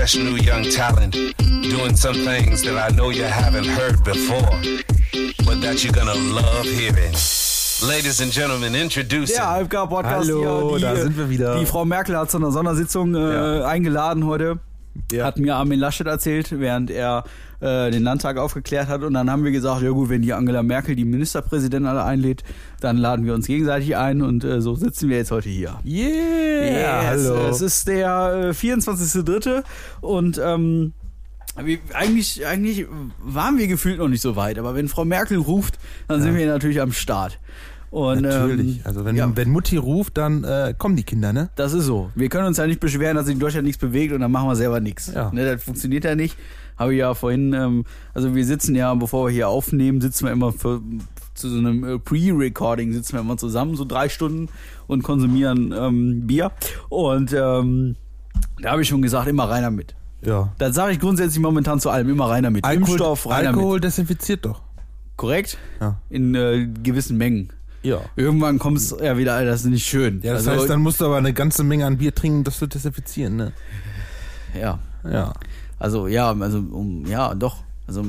fresh new young talent doing some things that I know you haven't heard before, but that you're gonna love hearing. Ladies and Gentlemen, introducing. Der AFK-Podcast Hallo, hier. Die, da sind wir wieder. Die Frau Merkel hat zu einer Sondersitzung äh, Ja. eingeladen heute. Ja. Hat mir Armin Laschet erzählt, während er äh, den Landtag aufgeklärt hat. Und dann haben wir gesagt, ja gut, wenn die Angela Merkel die Ministerpräsidenten alle einlädt, dann laden wir uns gegenseitig ein. Und äh, so sitzen wir jetzt heute hier. Yeah, Yes, hallo. Es ist der äh, 24.3. und ähm, eigentlich, eigentlich waren wir gefühlt noch nicht so weit. Aber wenn Frau Merkel ruft, dann sind wir natürlich am Start. Und, Natürlich. Ähm, also wenn, ja. wenn Mutti ruft, dann äh, kommen die Kinder, ne? Das ist so. Wir können uns ja nicht beschweren, dass sich in Deutschland nichts bewegt und dann machen wir selber nichts. Ja. Ne, das funktioniert ja nicht. Habe ich ja vorhin, ähm, also wir sitzen ja, bevor wir hier aufnehmen, sitzen wir immer für, zu so einem äh, Pre-Recording, sitzen wir immer zusammen, so drei Stunden und konsumieren ähm, Bier. Und ähm, da habe ich schon gesagt, immer rein damit. Ja. Das sage ich grundsätzlich momentan zu allem, immer rein damit. Impfstoff, rein Alkohol damit. desinfiziert doch. Korrekt? Ja. In äh, gewissen Mengen. Ja. Irgendwann kommt es ja wieder, das ist nicht schön. Ja, das also, heißt, dann musst du aber eine ganze Menge an Bier trinken, das zu desinfizieren, ne? ja. Ja. Also ja, also um, ja, doch. Also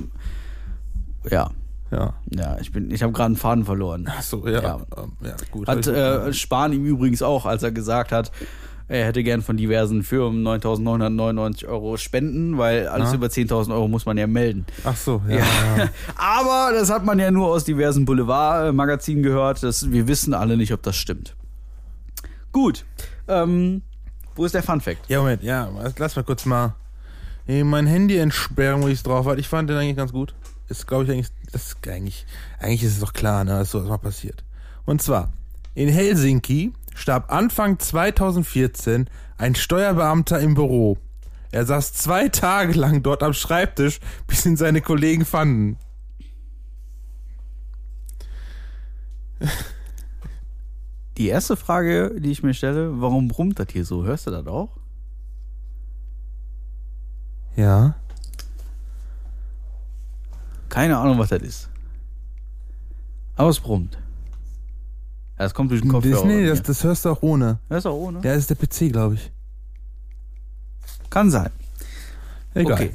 ja, Ja. ja, ich bin, ich habe gerade einen Faden verloren. Ach so, ja. Ja. Ähm, ja gut. Hat äh, Spahn ihm übrigens auch, als er gesagt hat, er hätte gern von diversen Firmen 9.999 Euro spenden, weil alles Ja. über 10.000 Euro muss man ja melden. Ach so, ja. Ja. ja. Aber das hat man ja nur aus diversen Boulevard-Magazinen gehört. Das, wir wissen alle nicht, ob das stimmt. Gut. Ähm, wo ist der Fun Fact? Ja, Moment, ja, lass mal kurz mal mein Handy entsperren, wo ich es drauf hatte. Ich fand den eigentlich ganz gut. Ist, glaube ich, eigentlich, das ist eigentlich, eigentlich ist es doch klar, ne, dass sowas mal passiert. Und zwar, in Helsinki starb Anfang 2014 ein Steuerbeamter im Büro. Er saß zwei Tage lang dort am Schreibtisch, bis ihn seine Kollegen fanden. Die erste Frage, die ich mir stelle, warum brummt das hier so? Hörst du das auch? Ja. Keine Ahnung, was das ist. Aber es brummt. Das kommt durch den Kopfhörer. Das, nee, bei das, mir. das hörst du auch ohne. das ist auch ohne. Ja, das ist der PC, glaube ich. Kann sein. Egal. Okay.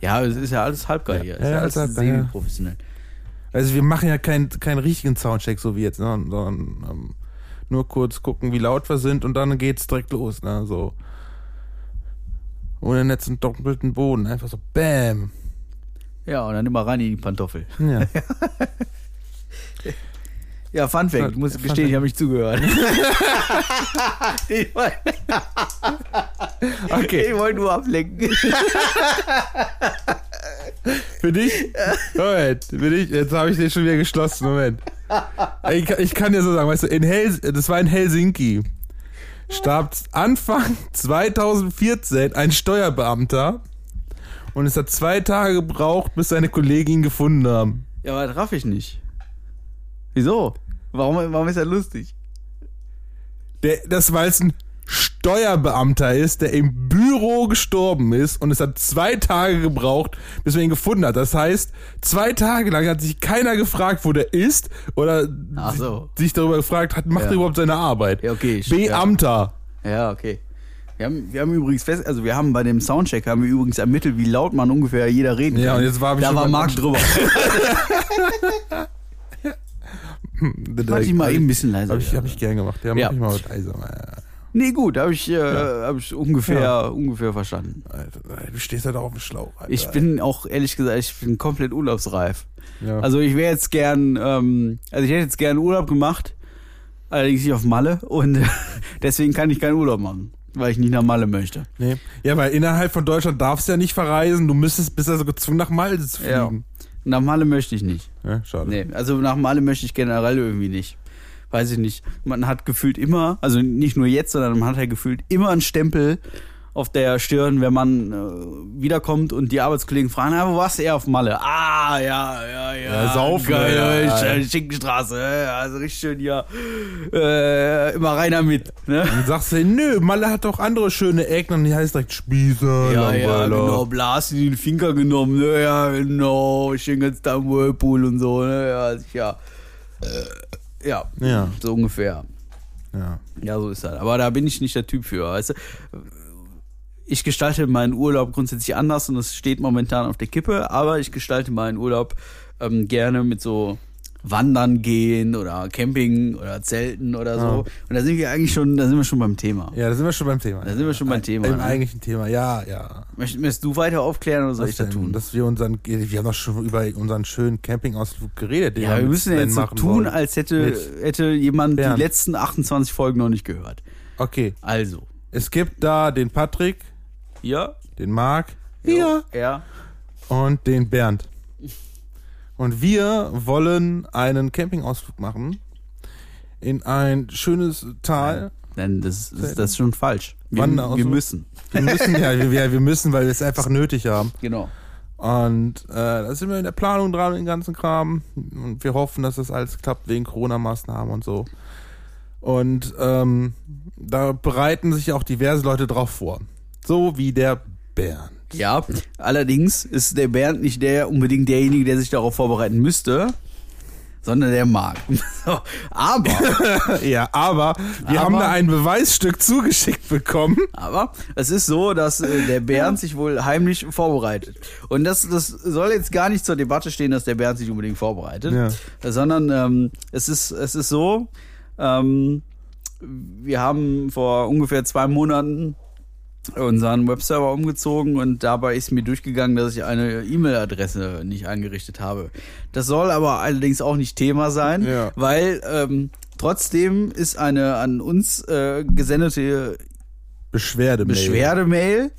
Ja, es ist ja alles halbgar hier. Ja, ist ja alles alles semi-professionell. Also wir machen ja keinen keinen richtigen Soundcheck, so wie jetzt, ne? sondern ähm, nur kurz gucken, wie laut wir sind und dann geht's direkt los, ne? So. Ohne Netz und doppelten Boden, einfach so BÄM. Ja, und dann immer rein in die Pantoffel. Ja. Ja, Fun Fact. Ich muss Fun gestehen, Fact. ich habe nicht zugehört. ich wollte Okay. ich wollte nur ablenken. Für dich? Moment, für dich, jetzt habe ich den schon wieder geschlossen, Moment. Ich, kann- ich kann dir so sagen, weißt du, in Hel das war in Helsinki. Starb Anfang 2014 ein Steuerbeamter und es hat zwei Tage gebraucht, bis seine Kollegen ihn gefunden haben. Ja, aber das raff ich nicht. Wieso? Warum, warum ist das lustig? Der, das, weil es ein Steuerbeamter ist, der im Büro gestorben ist und es hat zwei Tage gebraucht, bis man ihn gefunden hat. Das heißt, zwei Tage lang hat sich keiner gefragt, wo der ist oder Ach so. sich darüber gefragt hat, macht Ja. er überhaupt seine Arbeit. Ja, okay. ich- Beamter. Ja, okay. Wir haben, wir haben übrigens fest, also wir haben bei dem Soundcheck haben wir übrigens ermittelt, wie laut man ungefähr jeder reden Ja, kann. und jetzt war- ich da schon war mal- Marc drüber. Mach ich mal eben ein bisschen leiser. Hab ich, hab ich gern gemacht. Ja, mach Ja. ich mal leiser. Nee, gut, habe ich, äh, hab ich ungefähr, ungefähr verstanden. Alter, du stehst halt auf dem Schlauch. Alter. Ich bin auch, ehrlich gesagt, ich bin komplett urlaubsreif. Ja. Also ich wäre jetzt gern, ähm, also ich hätte jetzt gern Urlaub gemacht, allerdings nicht auf Malle und deswegen kann ich keinen Urlaub machen, weil ich nicht nach Malle möchte. nee. ja, weil innerhalb von Deutschland darfst du ja nicht verreisen. Du müsstest, bist also gezwungen, nach Malta zu Ja. Nach Malle möchte ich nicht. Ja, schade. Nee, also nach Malle möchte ich generell irgendwie nicht. Weiß ich nicht. Man hat gefühlt immer, also nicht nur jetzt, sondern man hat ja gefühlt immer einen Stempel auf der Stirn, wenn man äh, wiederkommt und die Arbeitskollegen fragen, ah, wo warst du eher auf Malle? Ah, ja, ja, ja. Ja, saufen, Geil, ja, ja. Schinkenstraße, also richtig schön hier, äh, immer rein damit, ne? Dann sagst du, nö, Malle hat doch andere schöne Ecken und die heißt direkt Spießer, Ja, ja, genau, Blas in den Finger genommen, ne, ja, genau, schön ganz da im Whirlpool und so, ne, ja, sicher. Äh, ja, Ja. so ungefähr. Ja. Ja, so ist das. Aber da bin ich nicht der Typ für, weißt du. Ich gestalte meinen Urlaub grundsätzlich anders und es steht momentan auf der Kippe, aber ich gestalte meinen Urlaub ähm, gerne mit so Wandern gehen oder Camping oder Zelten oder so. Ja. Und da sind wir eigentlich schon, da sind wir schon beim Thema. Ja, da sind wir schon beim Thema. Da sind wir schon beim Thema, Im ne? eigentlichen Thema, ja, ja. Möchtest, du weiter aufklären oder soll ich das denn? tun? Dass wir unseren, wir haben doch schon über unseren schönen Campingausflug geredet. ja, wir müssen ja jetzt so tun, wollen. als hätte, Mit- hätte jemand Bernd. die letzten 28 Folgen noch nicht gehört. Okay, Also, es gibt da den Patrick, hier, den Marc ja, ja, und den Bernd. Und wir wollen einen Campingausflug machen in ein schönes Tal. denn das, das, das ist schon falsch. Wir, wir müssen. Wir müssen ja, wir, wir müssen, weil wir es einfach nötig haben. Genau. Und äh, da sind wir in der Planung dran, den ganzen Kram. Und wir hoffen, dass das alles klappt wegen Corona-Maßnahmen und so. Und ähm, da bereiten sich auch diverse Leute drauf vor. So wie der Bernd. Ja, allerdings ist der Bernd nicht der unbedingt derjenige, der sich darauf vorbereiten müsste, sondern der Marc. So, aber, Ja, aber wir Aber- haben da ein Beweisstück zugeschickt bekommen. aber es ist so, dass äh, der Bernd sich wohl heimlich vorbereitet. Und das, das soll jetzt gar nicht zur Debatte stehen, dass der Bernd sich unbedingt vorbereitet, Ja. sondern ähm, es ist es ist so. Ähm, wir haben vor ungefähr zwei Monaten unseren Webserver umgezogen und dabei ist mir durchgegangen, dass ich eine E-Mail-Adresse nicht eingerichtet habe. Das soll aber allerdings auch nicht Thema sein, Ja. weil ähm, trotzdem ist eine an uns äh, gesendete Beschwerde. Beschwerdemail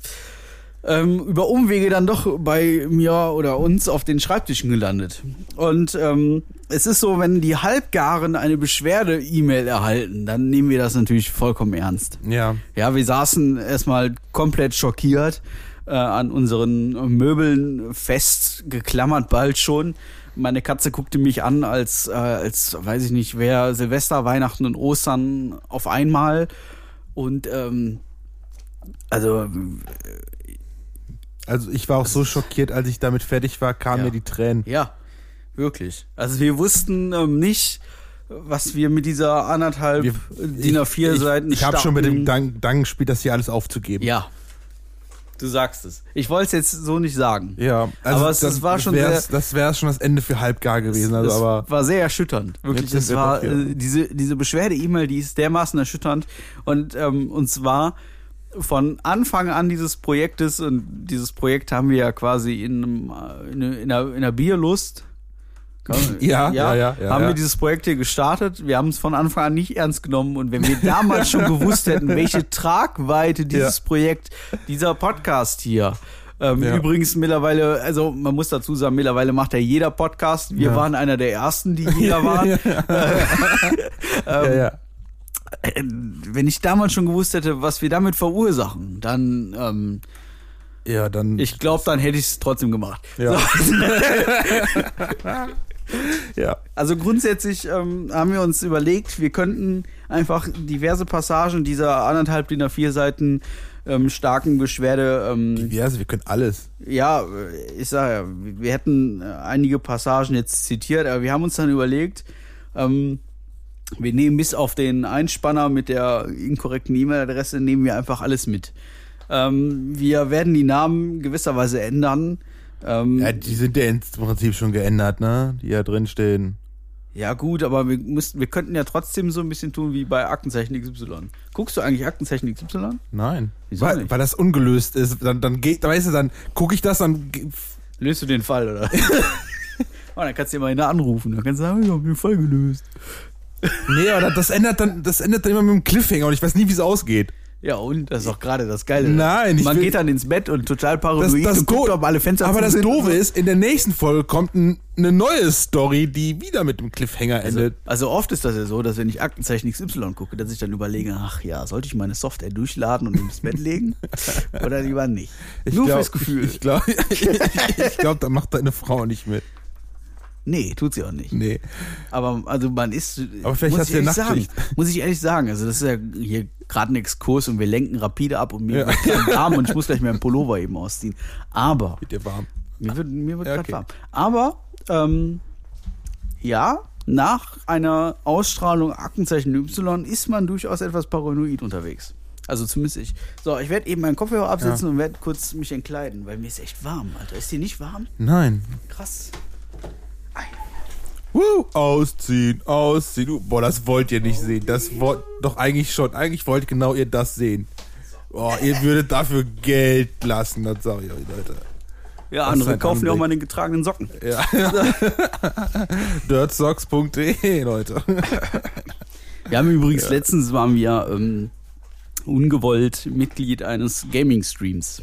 ähm, über Umwege dann doch bei mir oder uns auf den Schreibtischen gelandet. Und ähm, es ist so, wenn die Halbgaren eine Beschwerde-E-Mail erhalten, dann nehmen wir das natürlich vollkommen ernst. Ja. Ja, wir saßen erstmal komplett schockiert äh, an unseren Möbeln festgeklammert bald schon. Meine Katze guckte mich an, als, äh, als weiß ich nicht, wer Silvester, Weihnachten und Ostern auf einmal. Und ähm, also Also ich war auch so schockiert, als ich damit fertig war, kamen Ja. mir die Tränen. ja, wirklich. Also wir wussten ähm, nicht, was wir mit dieser anderthalb Wir- DIN A4 Seiten Ich, ich habe schon mit dem starken- Dank, gespielt, das hier alles aufzugeben. Ja. Du sagst es. Ich wollte es jetzt so nicht sagen. Ja, also Aber es- das, es war schon sehr- das wäre schon das Ende für halbgar gewesen. Also, das aber war sehr erschütternd. Wirklich, es war äh, diese diese Beschwerde-E-Mail, die ist dermaßen erschütternd und ähm, und zwar von Anfang an dieses Projektes und dieses Projekt haben wir ja quasi in, einem, äh, in, einer, in einer Bierlust Ja, ja, ja, ja, haben wir dieses Projekt hier gestartet. Wir haben es von Anfang an nicht ernst genommen und wenn wir damals schon gewusst hätten, welche Tragweite dieses Projekt, dieser Podcast hier ähm, Ja. Übrigens mittlerweile, also man muss dazu sagen, mittlerweile macht ja jeder Podcast. Wir Ja. waren einer der ersten, die jeder war. ja, ja. Wenn ich damals schon gewusst hätte, was wir damit verursachen, dann, ähm, ja, dann. ich glaube, dann hätte ich es trotzdem gemacht. Ja. So, ja. also grundsätzlich ähm, haben wir uns überlegt, wir könnten einfach diverse Passagen dieser anderthalb DIN A4 Seiten ähm, starken Beschwerde ähm, Diverse, wir können alles. Ja, äh, ich sage ja, wir hätten äh, einige Passagen jetzt zitiert, aber wir haben uns dann überlegt, ähm, wir nehmen bis auf den Einspanner mit der inkorrekten E-Mail-Adresse, nehmen wir einfach alles mit. Ähm, wir werden die Namen gewisserweise ändern. Ähm, Ja, die sind ja im Prinzip schon geändert, ne? Die ja drinstehen. ja gut, aber wir, müssten, wir könnten ja trotzdem so ein bisschen tun wie bei Aktenzeichen XY. Guckst du eigentlich Aktenzeichen XY? Nein. Wieso weil, nicht? weil das ungelöst ist. Dann, dann geht, weißt du, dann gucke ich das, dann. Löst du den Fall, oder? oh, dann kannst du immer einer anrufen. Dann kannst du sagen, wir haben den Fall gelöst. Nee, aber das, das ändert dann, das ändert dann immer mit dem Cliffhanger und ich weiß nie, wie es ausgeht. Ja, und das ist doch gerade das Geile. Nein, ich Man will- geht dann ins Bett und total Das, paranoid das und guckt, ob alle Fenster aber das. Doofe ist, in der nächsten Folge kommt ein, eine neue Story, die wieder mit dem Cliffhanger Also, endet. also oft ist das ja so, dass wenn ich Aktenzeichen XY gucke, dass ich dann überlege, ach ja, sollte ich meine Software durchladen und ins Bett legen? Oder lieber nicht? Nur glaub, fürs Gefühl. Ich, ich glaube, ich, ich glaub, da macht deine Frau nicht mit. Nee, tut sie auch nicht. Nee. Aber also man ist. Aber vielleicht muss hast ich du ja ehrlich sagen. Muss ich ehrlich sagen. Also das ist ja hier gerade ein Exkurs und wir lenken rapide ab und mir Ja. wird warm und ich muss gleich meinen Pullover eben ausziehen. Aber Wird dir warm. Mir wird, mir wird Ja, okay. warm. Aber, ähm, ja, nach einer Ausstrahlung Aktenzeichen Y ist man durchaus etwas paranoid unterwegs. Also zumindest ich. So, ich werde eben meinen Kopfhörer absetzen und werde kurz mich entkleiden, weil mir ist echt warm, Alter. Ist dir nicht warm? Nein. Krass. Woo, ausziehen, ausziehen. Boah, das wollt ihr nicht sehen. Das wollt doch eigentlich schon. Eigentlich wollt genau ihr das sehen. Boah, ihr würdet dafür Geld lassen, das sag ich euch, Leute. Ja, andere kaufen ja auch mal den getragenen Socken. Ja. Dirtsocks.de, Leute. Wir haben übrigens letztens waren wir ähm, ungewollt Mitglied eines Gaming-Streams.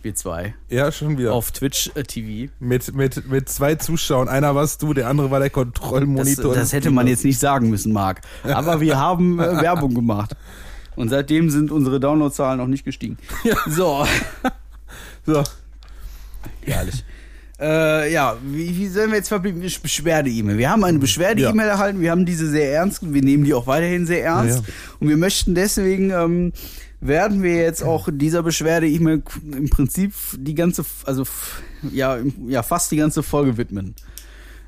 Wir zwei. Ja, schon wieder. Auf Twitch äh, TV. Mit, mit, mit zwei Zuschauern. Einer warst du, der andere war der Das, Kontrollmonitor. das hätte man jetzt nicht sagen müssen, Marc. Aber wir haben äh, Werbung gemacht. Und seitdem sind unsere Downloadzahlen noch nicht gestiegen. So, So. herrlich. Äh, ja, wie, wie sollen wir jetzt verblieben? Beschwerde-E-Mail. Wir haben eine Beschwerde-E-Mail erhalten. Wir haben diese sehr ernst. Wir nehmen die auch weiterhin sehr ernst. Ja, Und wir möchten deswegen, ähm, werden wir jetzt auch dieser Beschwerde-E-Mail im Prinzip die ganze, also ja, ja, fast die ganze Folge widmen.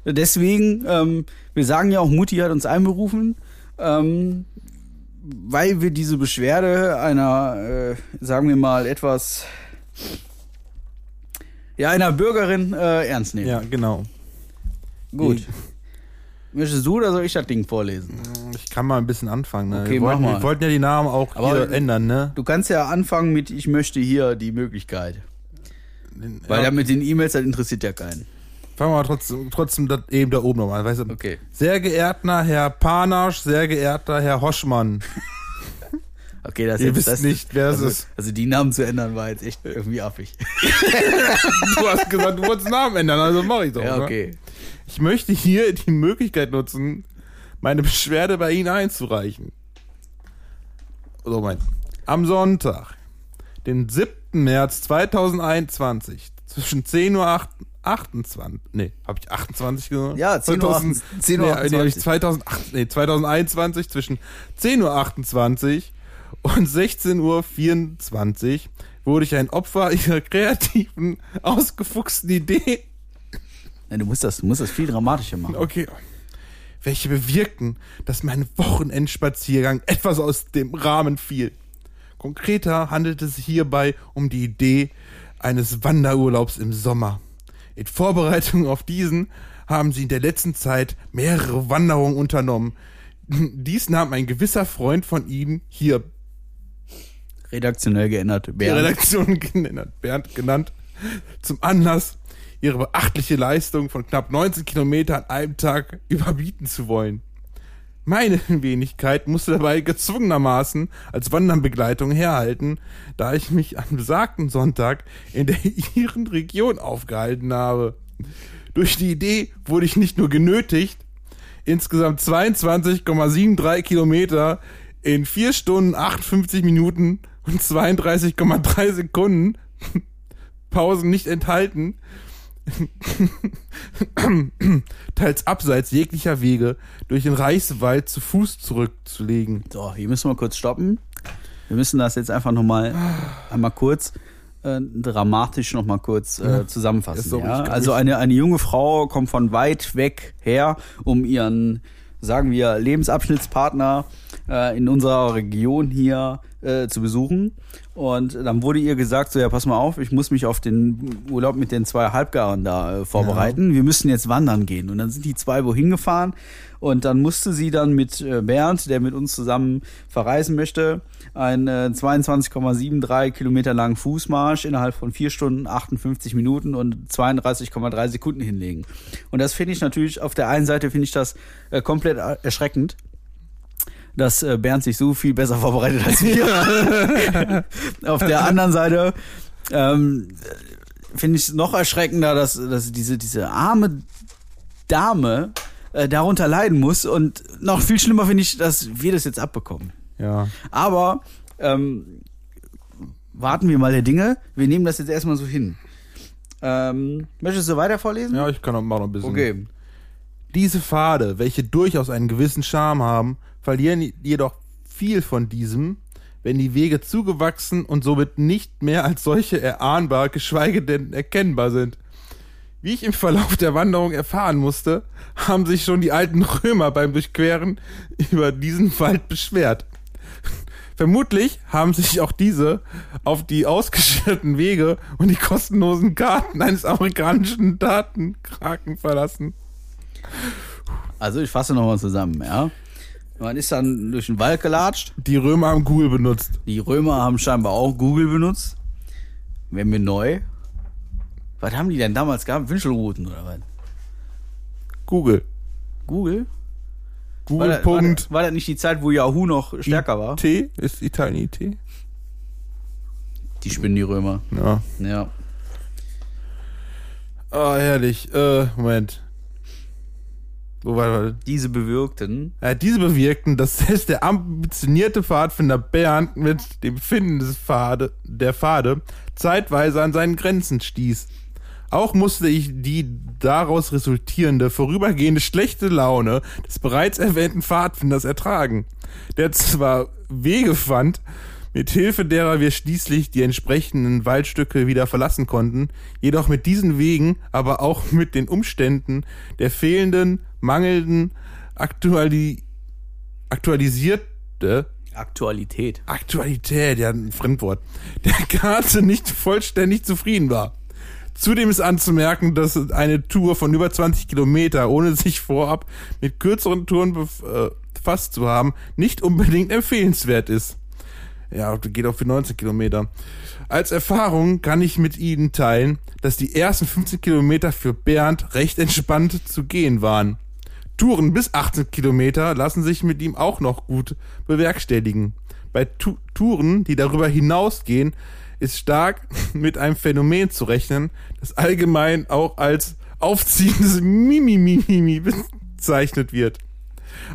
Deswegen, ähm, wir sagen ja auch, Mutti hat uns einberufen, ähm, weil wir diese Beschwerde einer, äh, sagen wir mal, etwas, ja, einer Bürgerin äh, ernst nehmen. Ja, genau. Gut. Möchtest du oder soll ich das Ding vorlesen? Ich kann mal ein bisschen anfangen. Ne? Okay, wir, wollten, wir wollten ja die Namen auch hier ändern, ne? Du kannst ja anfangen mit, ich möchte hier die Möglichkeit. Weil ja, mit den E-Mails, das interessiert ja keinen. fangen wir mal trotzdem, trotzdem das eben da oben nochmal. an, Weißt du? Okay. Sehr geehrter Herr Panasch, sehr geehrter Herr Hoschmann. Okay, das Ihr jetzt, wisst das, nicht, wer es also, ist. Also die Namen zu ändern war jetzt echt irgendwie affig. Du hast gesagt, du wolltest Namen ändern, also mach ich doch. Ja, ne? Ich möchte hier die Möglichkeit nutzen, meine Beschwerde bei Ihnen einzureichen. So, mein. Am Sonntag, den 7. März 2021, zwischen 10 Uhr 8, 28, nee, habe ich 28 gesagt? Ja, 10 Uhr 2000 28, 10 Uhr nee, nee, hab ich 28. 2008, nee, 2021 zwischen 10 Uhr 28 und 16 Uhr 24 wurde ich ein Opfer ihrer kreativen, ausgefuchsten Idee Nein, du musst das, du musst das viel dramatischer machen. Okay. Welche bewirkten, dass mein Wochenendspaziergang etwas aus dem Rahmen fiel. Konkreter handelt es sich hierbei um die Idee eines Wanderurlaubs im Sommer. In Vorbereitung auf diesen haben sie in der letzten Zeit mehrere Wanderungen unternommen. Dies nahm ein gewisser Freund von ihnen hier Redaktionell geändert. die Bernd. Redaktion genannt, Bernd genannt, zum Anlass, ihre beachtliche Leistung von knapp 19 Kilometer an einem Tag überbieten zu wollen. Meine Wenigkeit musste dabei gezwungenermaßen als Wandernbegleitung herhalten, da ich mich am besagten Sonntag in der ihren Region aufgehalten habe. Durch die Idee wurde ich nicht nur genötigt, insgesamt 22,73 Kilometer in 4 Stunden 58 Minuten und 32,3 Sekunden Pausen nicht enthalten, teils abseits jeglicher Wege durch den Reichswald zu Fuß zurückzulegen. So, hier müssen wir kurz stoppen. Wir müssen das jetzt einfach nochmal einmal kurz äh, dramatisch nochmal kurz äh, zusammenfassen. Ja? kann Also eine, eine junge Frau kommt von weit weg her, um ihren, sagen wir, Lebensabschnittspartner äh, in unserer Region hier äh, zu besuchen. Und dann wurde ihr gesagt, so ja, pass mal auf, ich muss mich auf den Urlaub mit den zwei Halbgaren da äh, vorbereiten. Wir müssen jetzt wandern gehen. Und dann sind die zwei wohin gefahren. Und dann musste sie dann mit äh, Bernd, der mit uns zusammen verreisen möchte, einen äh, 22,73 Kilometer langen Fußmarsch innerhalb von 4 Stunden, 58 Minuten und 32,3 Sekunden hinlegen. Und das finde ich natürlich, auf der einen Seite finde ich das äh, komplett er- erschreckend, dass äh, Bernd sich so viel besser vorbereitet als wir. auf der anderen Seite ähm, finde ich es noch erschreckender, dass, dass diese, diese arme Dame äh, darunter leiden muss. Und noch viel schlimmer finde ich, dass wir das jetzt abbekommen. Ja. Aber ähm, warten wir mal der Dinge. Wir nehmen das jetzt erstmal so hin. Ähm, möchtest du weiter vorlesen? Ja, ich kann auch mal noch ein bisschen. Okay. Diese Pfade, welche durchaus einen gewissen Charme haben, verlieren jedoch viel von diesem, wenn die Wege zugewachsen und somit nicht mehr als solche erahnbar, geschweige denn erkennbar sind. Wie ich im Verlauf der Wanderung erfahren musste, haben sich schon die alten Römer beim Durchqueren über diesen Wald beschwert. Vermutlich haben sich auch diese auf die ausgeschilderten Wege und die kostenlosen Karten eines amerikanischen Datenkraken verlassen. Also ich fasse nochmal zusammen, ja. Man ist dann durch den Wald gelatscht. Die Römer haben Google benutzt. Die Römer haben scheinbar auch Google benutzt. Wäre mir neu. Was haben die denn damals gehabt? Wünschelrouten oder was? Google. Google? Google. War das, war, das, war das nicht die Zeit, wo Yahoo noch stärker war? T ist Italien IT. Die spinnen die Römer. Ja. Ja. Oh, herrlich. Äh, Moment. Wo war das? Diese bewirkten. Ja, diese bewirkten, dass selbst der ambitionierte Pfadfinder Bernd mit dem Finden des Pfade, der Pfade zeitweise an seinen Grenzen stieß. Auch musste ich die daraus resultierende vorübergehende schlechte Laune des bereits erwähnten Pfadfinders ertragen, der zwar Wege fand, mit Hilfe derer wir schließlich die entsprechenden Waldstücke wieder verlassen konnten, jedoch mit diesen Wegen, aber auch mit den Umständen der fehlenden, mangelnden, aktuali aktualisierte Aktualität. Aktualität, ja, ein Fremdwort, der Karte nicht vollständig zufrieden war. Zudem ist anzumerken, dass eine Tour von über 20 Kilometer, ohne sich vorab mit kürzeren Touren äh, befasst zu haben, nicht unbedingt empfehlenswert ist. Ja, geht auch für 19 Kilometer. Als Erfahrung kann ich mit Ihnen teilen, dass die ersten 15 Kilometer für Bernd recht entspannt zu gehen waren. Touren bis 18 Kilometer lassen sich mit ihm auch noch gut bewerkstelligen. Bei tu Touren, die darüber hinausgehen, ist stark mit einem Phänomen zu rechnen, das allgemein auch als aufziehendes Mimimimi bezeichnet wird.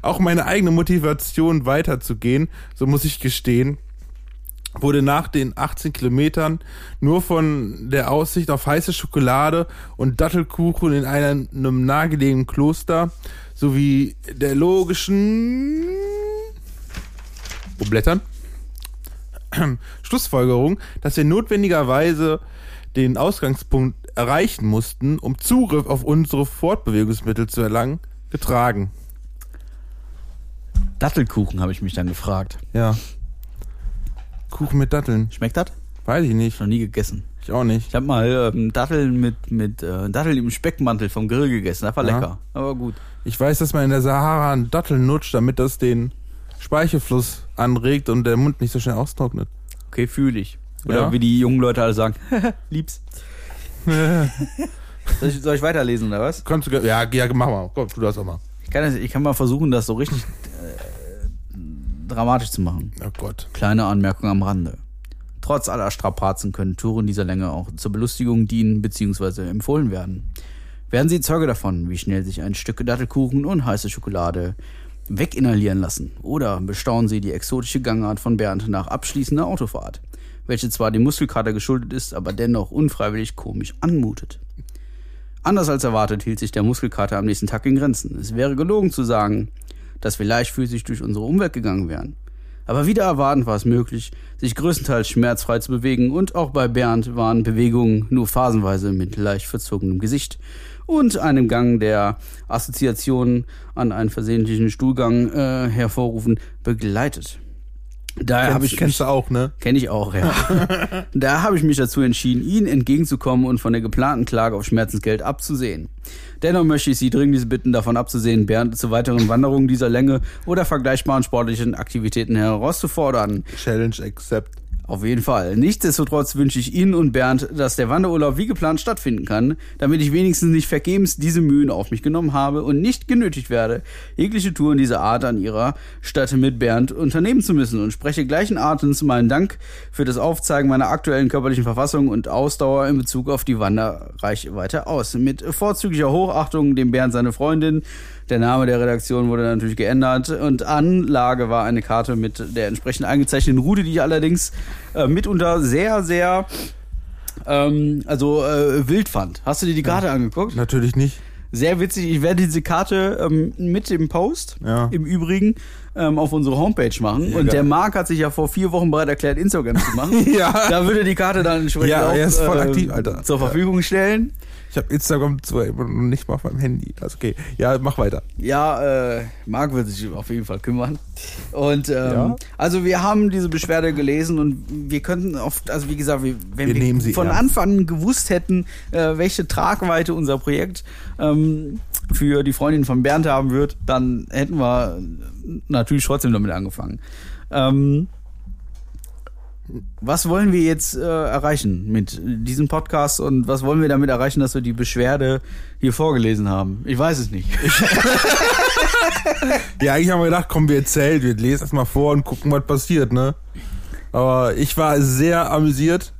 Auch meine eigene Motivation weiterzugehen, so muss ich gestehen, wurde nach den 18 Kilometern nur von der Aussicht auf heiße Schokolade und Dattelkuchen in einem nahegelegenen Kloster sowie der logischen wo blättern? Schlussfolgerung, dass wir notwendigerweise den Ausgangspunkt erreichen mussten, um Zugriff auf unsere Fortbewegungsmittel zu erlangen, getragen. Dattelkuchen habe ich mich dann gefragt. Ja. Kuchen mit Datteln. Schmeckt das? Weiß ich nicht. Noch nie gegessen. Ich auch nicht. Ich habe mal ähm, Datteln mit, mit äh, Datteln im Speckmantel vom Grill gegessen. Das war Ja. lecker. Aber gut. Ich weiß, dass man in der Sahara einen Dattel nutscht, damit das den Speichelfluss anregt und der Mund nicht so schnell austrocknet. Okay, fühle ich. Oder Ja. wie die jungen Leute alle sagen, lieb's. soll, ich, soll ich weiterlesen oder was? Kannst du, ja, ja, mach mal. Komm, tu das auch mal. Ich kann, das, ich kann mal versuchen, das so richtig äh, dramatisch zu machen. Oh Gott. Kleine Anmerkung am Rande. Trotz aller Strapazen können Touren dieser Länge auch zur Belustigung dienen bzw. empfohlen werden. Werden Sie Zeuge davon, wie schnell sich ein Stück Dattelkuchen und heiße Schokolade weginhalieren lassen. Oder bestaunen Sie die exotische Gangart von Bernd nach abschließender Autofahrt, welche zwar dem Muskelkater geschuldet ist, aber dennoch unfreiwillig komisch anmutet. Anders als erwartet hielt sich der Muskelkater am nächsten Tag in Grenzen. Es wäre gelogen zu sagen, dass wir leichtfüßig durch unsere Umwelt gegangen wären. Aber wieder erwartend war es möglich, sich größtenteils schmerzfrei zu bewegen und auch bei Bernd waren Bewegungen nur phasenweise mit leicht verzogenem Gesicht und einem Gang der Assoziationen an einen versehentlichen Stuhlgang äh, hervorrufen begleitet. Daher habe ich kennst du auch, ne? Kenne ich auch, ja. da habe ich mich dazu entschieden, Ihnen entgegenzukommen und von der geplanten Klage auf Schmerzensgeld abzusehen. Dennoch möchte ich Sie dringend bitten, davon abzusehen, Bernd zu weiteren Wanderungen dieser Länge oder vergleichbaren sportlichen Aktivitäten herauszufordern. Challenge accept. Auf jeden Fall. Nichtsdestotrotz wünsche ich Ihnen und Bernd, dass der Wanderurlaub wie geplant stattfinden kann, damit ich wenigstens nicht vergebens diese Mühen auf mich genommen habe und nicht genötigt werde, jegliche Touren dieser Art an ihrer Stadt mit Bernd unternehmen zu müssen und spreche gleichen Atems meinen Dank für das Aufzeigen meiner aktuellen körperlichen Verfassung und Ausdauer in Bezug auf die Wanderreichweite aus. Mit vorzüglicher Hochachtung dem Bernd seine Freundin, der Name der Redaktion wurde natürlich geändert und Anlage war eine Karte mit der entsprechend eingezeichneten Route, die ich allerdings äh, mitunter sehr, sehr ähm, also äh, wild fand. Hast du dir die Karte angeguckt? Natürlich nicht. Sehr witzig. Ich werde diese Karte ähm, mit dem Post Ja. im Übrigen ähm, auf unsere Homepage machen. und geil. der Marc hat sich ja vor vier Wochen bereit erklärt, Instagram zu machen. Ja. Da würde die Karte dann entsprechend Ja, auch, er ist voll äh, aktiv, Alter. zur Verfügung stellen. Ich habe Instagram zwar nicht mal auf meinem Handy. Also okay, ja, mach weiter. Ja, äh, Marc wird sich auf jeden Fall kümmern. Und ähm, Ja. also wir haben diese Beschwerde gelesen und wir könnten oft, also wie gesagt, wir, wenn Wir wir, von ernst. Anfang an gewusst hätten, äh, welche Tragweite unser Projekt ähm, für die Freundin von Bernd haben wird, dann hätten wir natürlich trotzdem damit angefangen. Ähm, was wollen wir jetzt äh, erreichen mit diesem Podcast und was wollen wir damit erreichen, dass wir die Beschwerde hier vorgelesen haben? Ich weiß es nicht. Ja, eigentlich haben wir gedacht, komm, wir erzählen, wir lesen das mal vor und gucken, was passiert, ne? Aber ich war sehr amüsiert,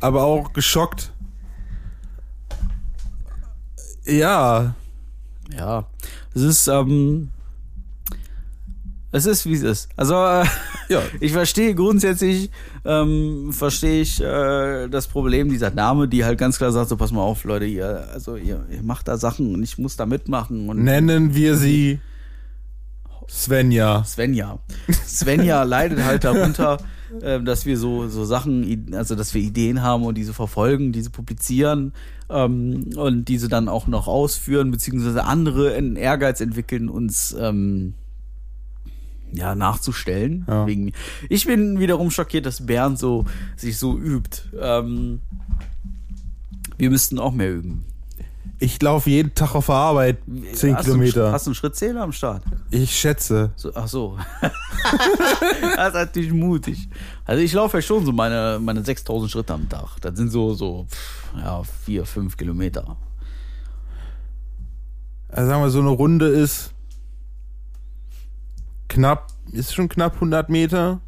aber auch geschockt. Ja, Ja, es ist, ähm, es ist wie es ist. Also äh, ja. ich verstehe grundsätzlich, ähm, verstehe ich äh, das Problem dieser Dame, die halt ganz klar sagt, so pass mal auf, Leute, ihr, also ihr, ihr macht da Sachen und ich muss da mitmachen und Nennen wir sie Svenja. Svenja. Svenja leidet halt darunter, äh, dass wir so, so Sachen, also dass wir Ideen haben und diese verfolgen, diese publizieren ähm, und diese dann auch noch ausführen, beziehungsweise andere in Ehrgeiz entwickeln, uns ähm, ja, nachzustellen. Ja. Wegen. Ich bin wiederum schockiert, dass Bernd so sich so übt. Ähm, wir müssten auch mehr üben. Ich laufe jeden Tag auf der Arbeit 10 Hast du einen Sch- Kilometer. hast du einen Schrittzähler am Start? Ich schätze. So, ach so. das ist natürlich mutig. Also ich laufe ja schon so meine, meine 6000 Schritte am Tag. Das sind so, so, ja, vier, fünf Kilometer. Also sagen wir, so eine Runde ist knapp, ist schon knapp 100 Meter.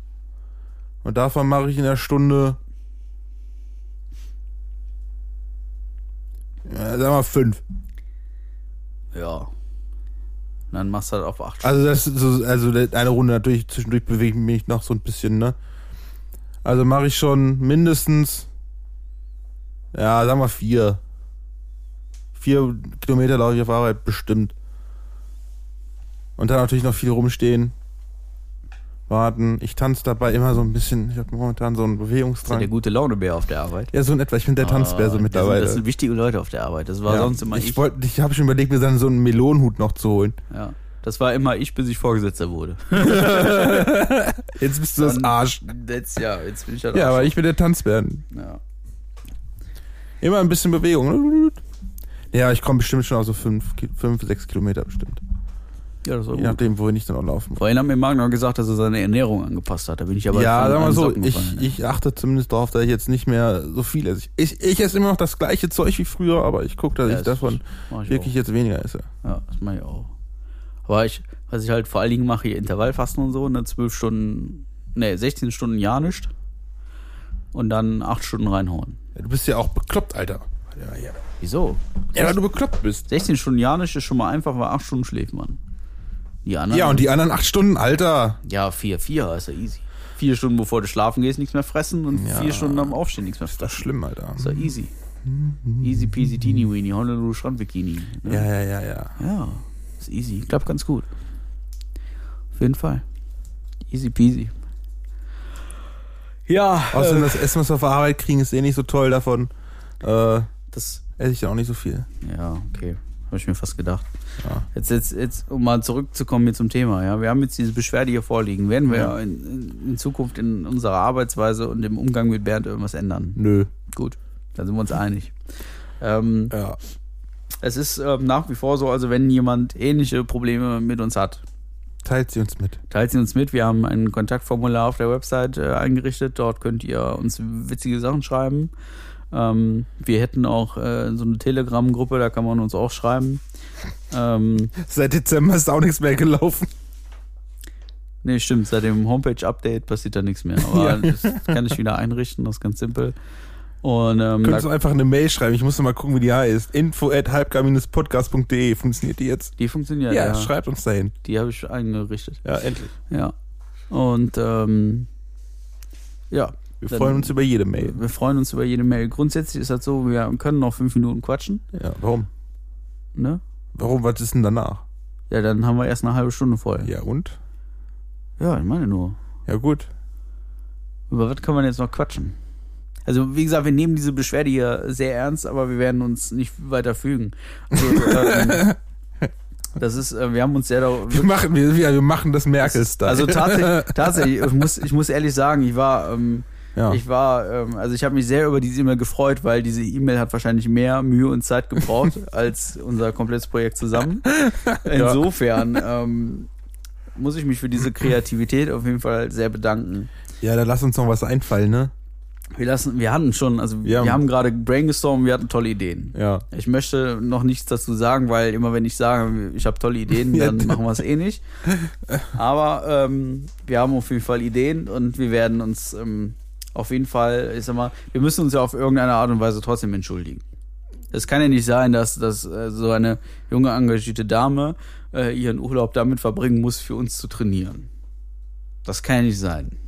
Und davon mache ich in der Stunde, ja, sagen wir fünf. Ja. Und dann machst du halt auf acht Also das ist so, also eine Runde natürlich zwischendurch bewege ich mich noch so ein bisschen, ne? Also mache ich schon mindestens, ja, sagen wir vier. Vier Kilometer laufe ich auf Arbeit bestimmt. Und dann natürlich noch viel rumstehen, warten. Ich tanze dabei immer so ein bisschen. Ich habe momentan so einen Ist ja der Bewegungsdrang. gute Launebär auf der Arbeit. Ja, so in etwa. Ich bin der Tanzbär so Ah, mittlerweile. Das sind, das sind wichtige Leute auf der Arbeit. Das war ja. sonst immer ich. ich wollte, ich habe schon überlegt, mir dann so einen Melonenhut noch zu holen. ja. Das war immer ich, bis ich Vorgesetzter wurde. Jetzt bist du das Dann- Arsch. Jetzt, ja, jetzt bin ich halt Ja, aber ich bin der Tanzbär. Ja. Immer ein bisschen Bewegung. Ja, ich komme bestimmt schon auf so fünf, Ki- fünf, sechs Kilometer bestimmt. Ja, das war Je gut. nachdem, wohin ich dann auch laufen muss. Vorhin hat mir Marc noch gesagt, dass er seine Ernährung angepasst hat. Da bin ich aber ja, von sag mal so, ich, gefallen. ich achte zumindest darauf, dass ich jetzt nicht mehr so viel esse. Ich, ich esse immer noch das gleiche Zeug wie früher, aber ich gucke, dass Ja, ich das davon ich wirklich auch. jetzt weniger esse. Ja, das mache ich auch. Aber ich, was ich halt vor allen Dingen mache, hier Intervallfasten und so, ne, 12 Stunden, ne, 16 Stunden ja nicht. Und dann 8 Stunden reinhauen. Ja, du bist ja auch bekloppt, Alter. Ja, ja. Wieso? ja weil du bekloppt bist. 16 Stunden ja nicht ist schon mal einfach, weil 8 Stunden schläft man. Die anderen? Ja, und die anderen acht Stunden, Alter. Ja, 4, 4 ist ja easy. 4 Stunden bevor du schlafen gehst, nichts mehr fressen und Ja. 4 Stunden am Aufstehen nichts mehr Ist das fressen. schlimm, Alter. Ist ja easy. Easy peasy teeny weeny, Honolulu Strandbikini. Ne? Ja, ja, ja, ja. Ja, ist easy. Klappt ganz gut. Auf jeden Fall. Easy peasy. Ja, Außerdem äh, das Essen, was wir auf der Arbeit kriegen, ist eh nicht so toll davon. Äh, das, esse ich dann auch nicht so viel. ja, okay. Habe ich mir fast gedacht. Ja. Jetzt, jetzt, jetzt, um mal zurückzukommen hier zum Thema. Ja, wir haben jetzt diese Beschwerde hier vorliegen. Werden wir in, in, in Zukunft in unserer Arbeitsweise und im Umgang mit Bernd irgendwas ändern? Nö. Gut, da sind wir uns einig. Ähm, Ja. es ist ähm, nach wie vor so, also wenn jemand ähnliche Probleme mit uns hat, Teilt sie uns mit. teilt sie uns mit. Wir haben ein Kontaktformular auf der Website äh, eingerichtet. Dort könnt ihr uns witzige Sachen schreiben. Ähm, wir hätten auch äh, so eine Telegram-Gruppe, da kann man uns auch schreiben. Ähm, Seit Dezember ist auch nichts mehr gelaufen. nee, stimmt, seit dem Homepage-Update passiert da nichts mehr. Aber Ja. das kann ich wieder einrichten, das ist ganz simpel. Und ähm, Könntest du einfach eine Mail schreiben. Ich muss noch mal gucken, wie die heißt. info at halbgar-podcast.de. Funktioniert die jetzt? die funktioniert, Ja, ja. schreibt uns dahin. Die habe ich eingerichtet. Ja, endlich. Ja. Und ähm, ja, Wir Dann- freuen uns über jede Mail. wir freuen uns über jede Mail. Grundsätzlich ist das so, wir können noch fünf Minuten quatschen. Ja, warum? Ne? Warum? Was ist denn danach? Ja, dann haben wir erst eine halbe Stunde voll. Ja, und? Ja, ich meine nur. Ja, gut. Über was kann man jetzt noch quatschen? Also, wie gesagt, wir nehmen diese Beschwerde hier sehr ernst, aber wir werden uns nicht weiter fügen. Also, ähm, das ist, äh, wir haben uns sehr da. Wir machen, wir, wir machen das Merkel-Style. Also tatsächlich, tatsächlich ich, muss, ich muss ehrlich sagen, ich war, ähm, Ja. ich war, ähm, also ich habe mich sehr über diese E-Mail gefreut, weil diese E-Mail hat wahrscheinlich mehr Mühe und Zeit gebraucht als unser komplettes Projekt zusammen. Insofern ähm, muss ich mich für diese Kreativität auf jeden Fall sehr bedanken. ja, dann lass uns noch was einfallen, ne? Wir lassen, wir hatten schon, also wir, Wir haben- haben gerade brainstormt, wir hatten tolle Ideen. Ja. Ich möchte noch nichts dazu sagen, weil immer wenn ich sage, ich habe tolle Ideen, Ja. dann machen wir es eh nicht. Aber ähm, wir haben auf jeden Fall Ideen und wir werden uns ähm, auf jeden Fall, ich sag mal, wir müssen uns ja auf irgendeine Art und Weise trotzdem entschuldigen. Es kann ja nicht sein, dass, dass äh, so eine junge, engagierte Dame äh, ihren Urlaub damit verbringen muss, für uns zu trainieren. Das kann ja nicht sein.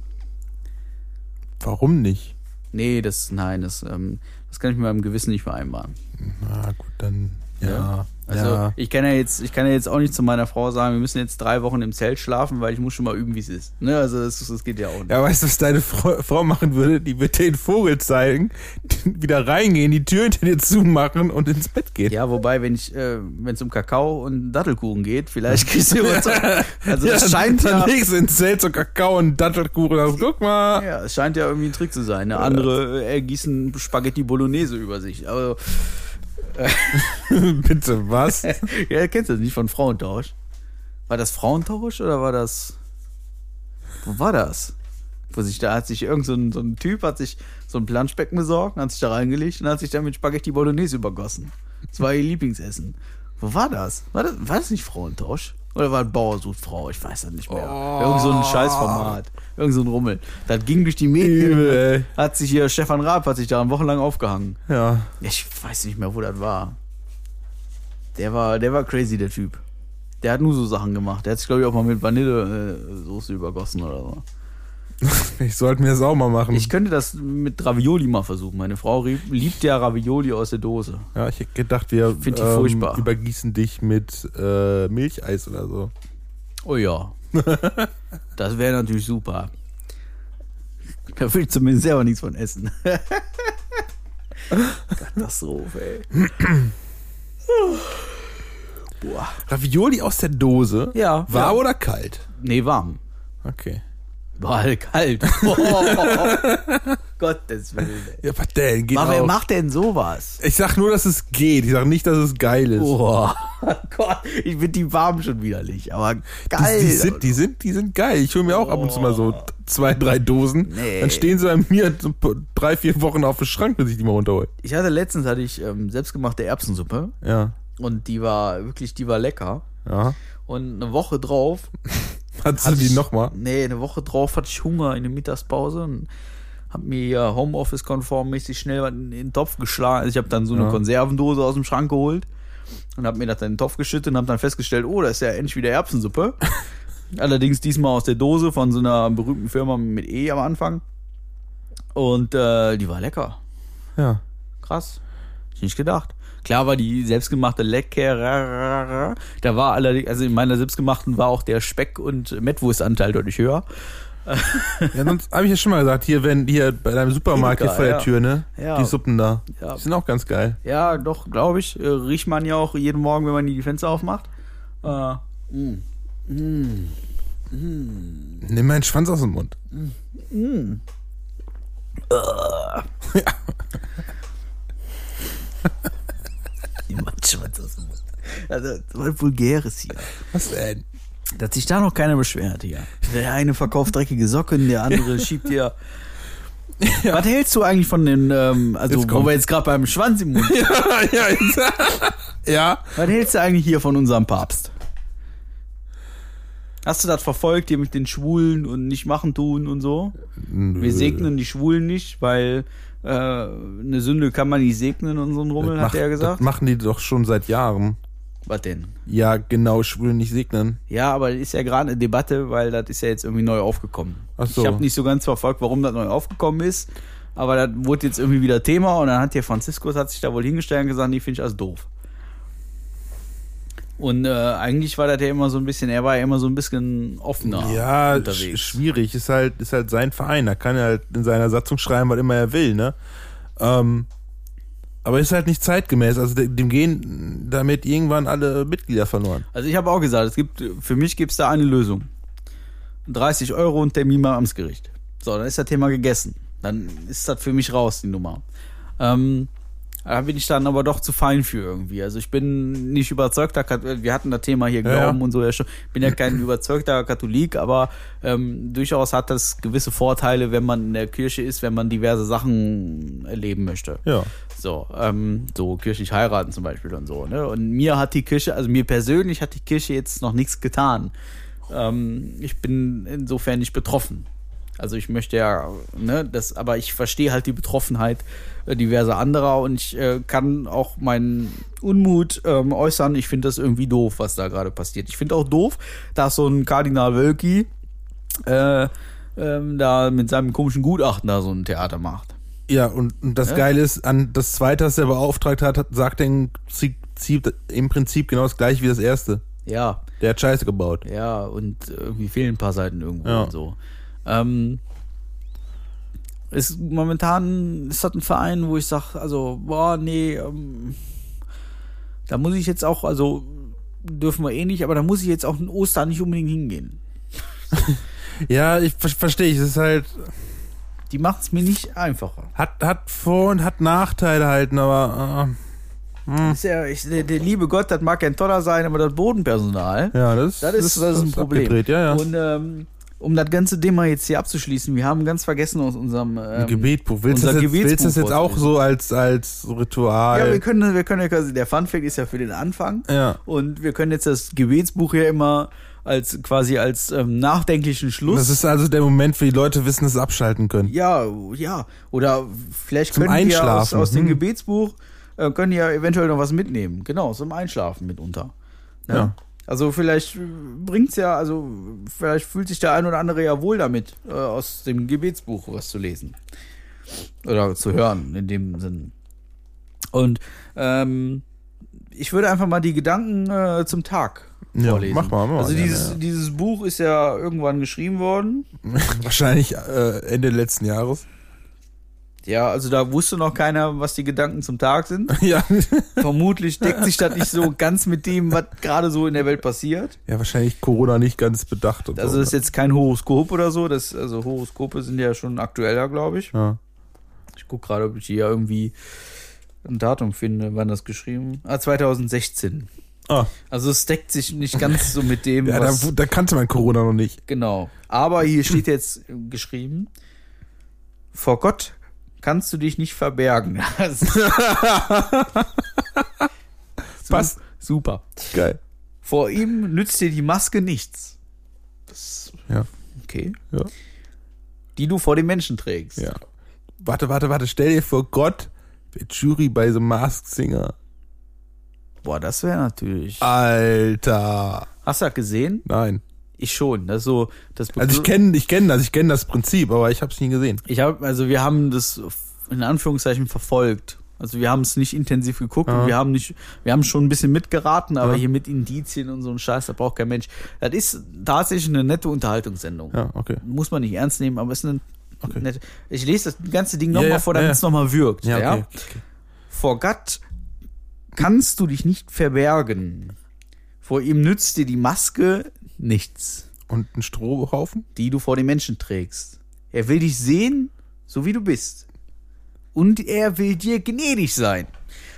Warum nicht? Nee, das, nein, das, ähm, das kann ich mit meinem Gewissen nicht vereinbaren. Na gut, dann. Ja. Ja. Also ja. ich kann ja jetzt, ich kann ja jetzt auch nicht zu meiner Frau sagen, wir müssen jetzt drei Wochen im Zelt schlafen, weil ich muss schon mal üben, wie es ist. Ne? Also das, das geht ja auch nicht. Ja, weißt du, was deine Frau, Frau machen würde? Die würde den Vogel zeigen, wieder reingehen, die Tür hinter dir zumachen und ins Bett gehen. Ja, wobei, wenn ich, äh, wenn es um Kakao und Dattelkuchen geht, vielleicht kriegst du was. Also das scheint dann ja, du ins Zelt so Kakao und Dattelkuchen sagst, guck mal. ja, es scheint ja irgendwie ein Trick zu sein. Eine andere äh, ergießen Spaghetti Bolognese über sich. Also, Bitte, was? ja, kennst du das nicht von Frauentausch? War das Frauentausch oder war das? Wo war das? Wo sich da hat sich irgend so ein, so ein Typ hat sich so ein Planschbecken besorgt, und hat sich da reingelegt und hat sich dann mit Spaghetti Bolognese übergossen. Das war ihr Lieblingsessen. Wo war das? War das, war das nicht Frauentausch? Oder war ein Bauer sucht Frau? Ich weiß das nicht mehr. Irgend so ein Scheißformat. Irgend so ein Rummel. Das ging durch die Medien. Übel, ey. Hat sich hier, Stefan Raab hat sich daran wochenlang aufgehangen. Ja. Ich weiß nicht mehr, wo das war. Der war, der war crazy, der Typ. Der hat nur so Sachen gemacht. Der hat sich, glaube ich, auch mal mit Vanillesoße übergossen oder so. Ich sollte mir das auch mal machen. Ich könnte das mit Ravioli mal versuchen. Meine Frau liebt ja Ravioli aus der Dose. ja, ich hätte gedacht, wir ähm, übergießen dich mit äh, Milcheis oder so. Oh ja. das wäre natürlich super. Da will ich zumindest selber nichts von essen. Katastrophe, ey. Boah. Ravioli aus der Dose? Ja. War ja. oder kalt? Nee, warm. Okay. War halt kalt. Oh, Gottes Willen. ey. Ja, was denn? Geht Aber wer macht denn sowas? Ich sag nur, dass es geht. Ich sag nicht, dass es geil ist. Boah. Gott, ich finde die warm schon widerlich. Aber geil. Die, die, sind, die, sind, die sind geil. Ich hole mir auch ab und zu mal so zwei, drei Dosen. Nee. Dann stehen sie bei mir so drei, vier Wochen auf dem Schrank, bis ich die mal runterhole. ich hatte letztens hatte ich ähm, selbstgemachte Erbsensuppe Ja. und die war wirklich, die war lecker. Ja. Und eine Woche drauf Hattest du die nochmal? Nee, eine Woche drauf hatte ich Hunger in der Mittagspause und hab mir ja Homeoffice-konform-mäßig schnell in den Topf geschlagen. Also ich habe dann so eine Ja. Konservendose aus dem Schrank geholt und hab mir das dann in den Topf geschüttet und hab dann festgestellt, oh, das ist ja endlich wieder Erbsensuppe. Allerdings diesmal aus der Dose von so einer berühmten Firma mit E am Anfang. Und äh, die war lecker. Ja. Krass. Ich nicht gedacht. Klar war die selbstgemachte lecker. Da war allerdings, also in meiner selbstgemachten war auch der Speck- und Mettwurstanteil deutlich höher. Ja, sonst habe ich ja schon mal gesagt, hier, wenn hier bei deinem Supermarkt hier Edeka, vor der ja. Tür, ne? Ja. Die Suppen da. Ja. Die sind auch ganz geil. Ja, doch, glaube ich. Äh, riecht man ja auch jeden Morgen, wenn man die Fenster aufmacht. Äh, Nimm meinen Schwanz aus dem Mund. jemand schwatzt aus dem Mund. Also, was Vulgäres hier. Was denn? Dass sich da noch keiner beschwert hier. Der eine verkauft dreckige Socken, der andere schiebt hier. Was hältst du eigentlich von den, ähm, also Jetzt wo wir jetzt gerade beim Schwanz im Mund ja, ja, jetzt. ja. Was hältst du eigentlich hier von unserem Papst? Hast du das verfolgt hier mit den Schwulen und nicht machen tun und so? Wir segnen die Schwulen nicht, weil äh, eine Sünde kann man nicht segnen und so ein Rummel, hat Mach- er gesagt. Das machen die doch schon seit Jahren. Was denn? Ja, genau, Schwule nicht segnen. Ja, aber das ist ja gerade eine Debatte, weil das ist ja jetzt irgendwie neu aufgekommen. Ach so. Ich habe nicht so ganz verfolgt, warum das neu aufgekommen ist, aber das wurde jetzt irgendwie wieder Thema und dann hat hier Franziskus hat sich da wohl hingestellt und gesagt, nee, finde ich alles doof. Und äh, eigentlich war das ja immer so ein bisschen, er war ja immer so ein bisschen offener Ja, unterwegs. schwierig. Ist halt, ist halt sein Verein. Da kann er halt in seiner Satzung schreiben, was immer er will, ne? Ähm, aber ist halt nicht zeitgemäß. Also de- dem gehen damit irgendwann alle Mitglieder verloren. Also ich habe auch gesagt, es gibt, für mich gibt es da eine Lösung. 30 Euro und Termin beim Amtsgericht. So, dann ist das Thema gegessen. Dann ist das für mich raus, die Nummer. Ähm, da bin ich dann aber doch zu fein für irgendwie. Also ich bin nicht überzeugter, Kat- wir hatten das Thema hier Glauben ja. und so ja schon. Bin ja kein überzeugter Katholik, aber ähm, durchaus hat das gewisse Vorteile, wenn man in der Kirche ist, wenn man diverse Sachen erleben möchte. Ja. So, ähm, so kirchlich heiraten zum Beispiel und so. Ne? Und mir hat die Kirche, also mir persönlich hat die Kirche jetzt noch nichts getan. Ähm, ich bin insofern nicht betroffen. Also ich möchte ja, ne, das, aber ich verstehe halt die Betroffenheit äh, diverser anderer und ich äh, kann auch meinen Unmut ähm, äußern. Ich finde das irgendwie doof, was da gerade passiert. Ich finde auch doof, dass so ein Kardinal Wölki äh, ähm, da mit seinem komischen Gutachten da so ein Theater macht. Ja, und, und das Ja. Geile ist, an das zweite, das er beauftragt hat, hat sagt er im Prinzip, im Prinzip genau das gleiche wie das erste. Ja, Der hat Scheiße gebaut. Ja, und irgendwie fehlen ein paar Seiten irgendwo Ja. und so. Ähm, ist, momentan ist das ein Verein, wo ich sage, also, boah, nee, ähm, da muss ich jetzt auch, also dürfen wir eh nicht, aber da muss ich jetzt auch in Ostern nicht unbedingt hingehen. Ja, ich ver verstehe ich. Es ist halt, Die macht es mir nicht einfacher. hat, hat Vor- und hat Nachteile halt, aber Ist ja, ich, der, der liebe Gott, das mag ein toller sein, aber das Bodenpersonal, äh, ja, das, Das ist, das ist ein Problem. Ja, ja. Und ähm, um das ganze Thema jetzt hier abzuschließen, wir haben ganz vergessen aus unserem ähm, Gebetbuch. Willst du das, jetzt- willst das jetzt auch so als, als Ritual? Ja, wir können, wir können ja quasi, der Funfact ist ja für den Anfang. Ja. Und wir können jetzt das Gebetsbuch ja immer als quasi als ähm, nachdenklichen Schluss. Das ist also der Moment, wo die Leute wissen, dass sie abschalten können. ja, ja. Oder vielleicht Zum können die ja aus, Einschlafen, aus dem hm. Gebetsbuch äh, können ja eventuell noch was mitnehmen. Genau, zum Einschlafen mitunter. Ne? Ja. Also vielleicht bringt's ja, also vielleicht fühlt sich der ein oder andere ja wohl damit, äh, aus dem Gebetsbuch was zu lesen. Oder zu hören, in dem Sinn. Und ähm, ich würde einfach mal die Gedanken äh, zum Tag Ja, vorlesen. mach mal, mach mal also dieses, ja. dieses Buch ist ja irgendwann geschrieben worden. Wahrscheinlich äh, Ende letzten Jahres. Ja, also da wusste noch keiner, was die Gedanken zum Tag sind. ja. Vermutlich deckt sich das nicht so ganz mit dem, was gerade so in der Welt passiert. ja, wahrscheinlich Corona nicht ganz bedacht. Und Also so. das ist jetzt kein Horoskop oder so. Das, also Horoskope sind ja schon aktueller, glaube ich. ja. Ich gucke gerade, ob ich hier irgendwie ein Datum finde, wann das geschrieben. Ah, 2016. Ah, Also es deckt sich nicht ganz so mit dem, ja, da, da kannte man Corona noch nicht. Genau. Aber hier steht jetzt geschrieben, vor Gott kannst du dich nicht verbergen. Passt. Super. Geil. Vor ihm nützt dir die Maske nichts. Das, Ja. okay. Ja. Die du vor den Menschen trägst. Ja. Warte, warte, warte. Stell dir vor, Gott wird Jury bei The Masked Singer. Boah, das wäre natürlich. Alter. Hast du das gesehen? Nein. Ich schon. Das ist so, das Also ich kenne ich kenn das, ich kenne das Prinzip, aber ich habe es nie gesehen. Ich habe, also wir haben das in Anführungszeichen verfolgt. Also wir haben es nicht intensiv geguckt Ja. und wir haben nicht, wir haben schon ein bisschen mitgeraten, aber Ja. hier mit Indizien und so ein Scheiß, da braucht kein Mensch. Das ist tatsächlich eine nette Unterhaltungssendung. Ja, okay. Muss man nicht ernst nehmen, aber es ist eine Okay. nette. Ich lese das ganze Ding nochmal ja, vor, damit es nochmal wirkt. Ja, Ja, okay. okay. Vor Gott kannst du dich nicht verbergen. Vor ihm nützt dir die Maske nichts, Und ein Strohhaufen? die du vor den Menschen trägst. Er will dich sehen, so wie du bist. Und er will dir gnädig sein.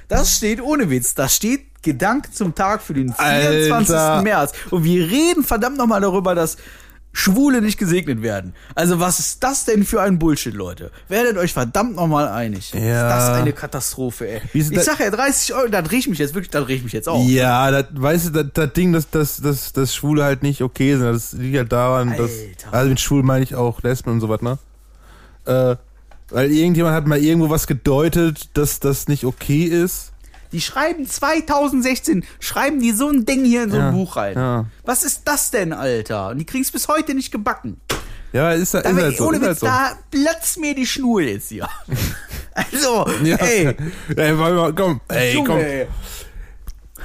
Das steht ohne Witz. Das steht Gedanken zum Tag für den 24. Alter. März. Und wir reden verdammt nochmal darüber, dass Schwule nicht gesegnet werden. Also was ist das denn für ein Bullshit, Leute? Werdet euch verdammt nochmal einig. Ja. Ist das eine Katastrophe, ey. Ich sag ja 30 Euro, da dreh ich mich jetzt wirklich, da dreh ich mich jetzt auf. Ja, das, weißt du, das, das Ding, dass das, das, das Schwule halt nicht okay sind, das liegt halt daran, dass. Alter. Also mit Schwul meine ich auch Lesben und so was, ne? Äh, weil irgendjemand hat mal irgendwo was gedeutet, dass das nicht okay ist. Die schreiben 2016, schreiben die so ein Ding hier in so ein Ja, Buch rein. ja. Was ist das denn, Alter? Und die kriegen's bis heute nicht gebacken. Ja, ist, ist Da, halt so. ohne Ist halt Witz, so. da platzt mir die Schnur jetzt hier. also, Ja. ey, Ey, warte mal, komm, ey, Junge, komm. ey.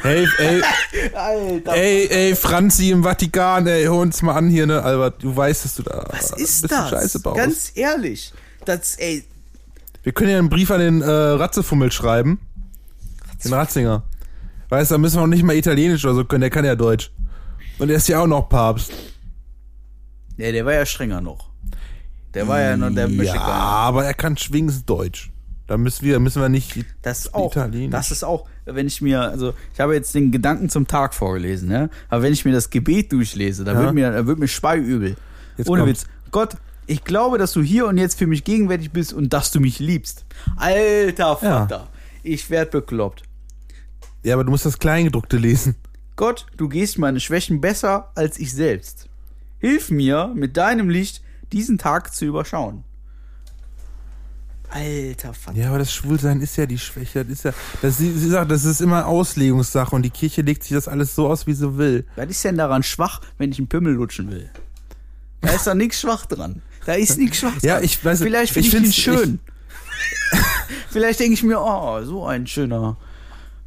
Hey, ey, Alter. ey, ey, Franzi im Vatikan, ey, hör uns mal an hier, ne, Albert. Du weißt, dass du da Was ist das? Scheiße baust. Ganz ehrlich. Das, ey, Wir können ja einen Brief an den äh, Ratzefummel schreiben. Den Ratzinger. Weißt du, da müssen wir auch nicht mal Italienisch oder so können, der kann ja Deutsch. Und er ist ja auch noch Papst. ja, der war ja strenger noch. Der war ja noch, der ja, gar aber er kann schwingend Deutsch. Da müssen wir, müssen wir nicht. Das ist auch, Italienisch. das ist auch, wenn ich mir, also ich habe jetzt den Gedanken zum Tag vorgelesen, ne? aber wenn ich mir das Gebet durchlese, da Ja. wird mir, da wird mir speiübel. Jetzt Ohne kommt's. Witz. Gott, ich glaube, dass du hier und jetzt für mich gegenwärtig bist und dass du mich liebst. Alter Vater, ich werd bekloppt. Ja, aber du musst das Kleingedruckte lesen. Gott, du gehst meine Schwächen besser als ich selbst. Hilf mir, mit deinem Licht diesen Tag zu überschauen. Alter Vater. Ja, aber das Schwulsein ist ja die Schwäche. Das ist ja, das, sie, sie sagt, das ist immer Auslegungssache und die Kirche legt sich das alles so aus, wie sie will. Was ist denn daran schwach, wenn ich einen Pimmel lutschen will? Da ist doch nichts schwach dran. Da ist nichts schwach dran. Ja, ich weiß- Vielleicht finde ich ich, ihn schön. Vielleicht denke ich mir, oh, so ein schöner,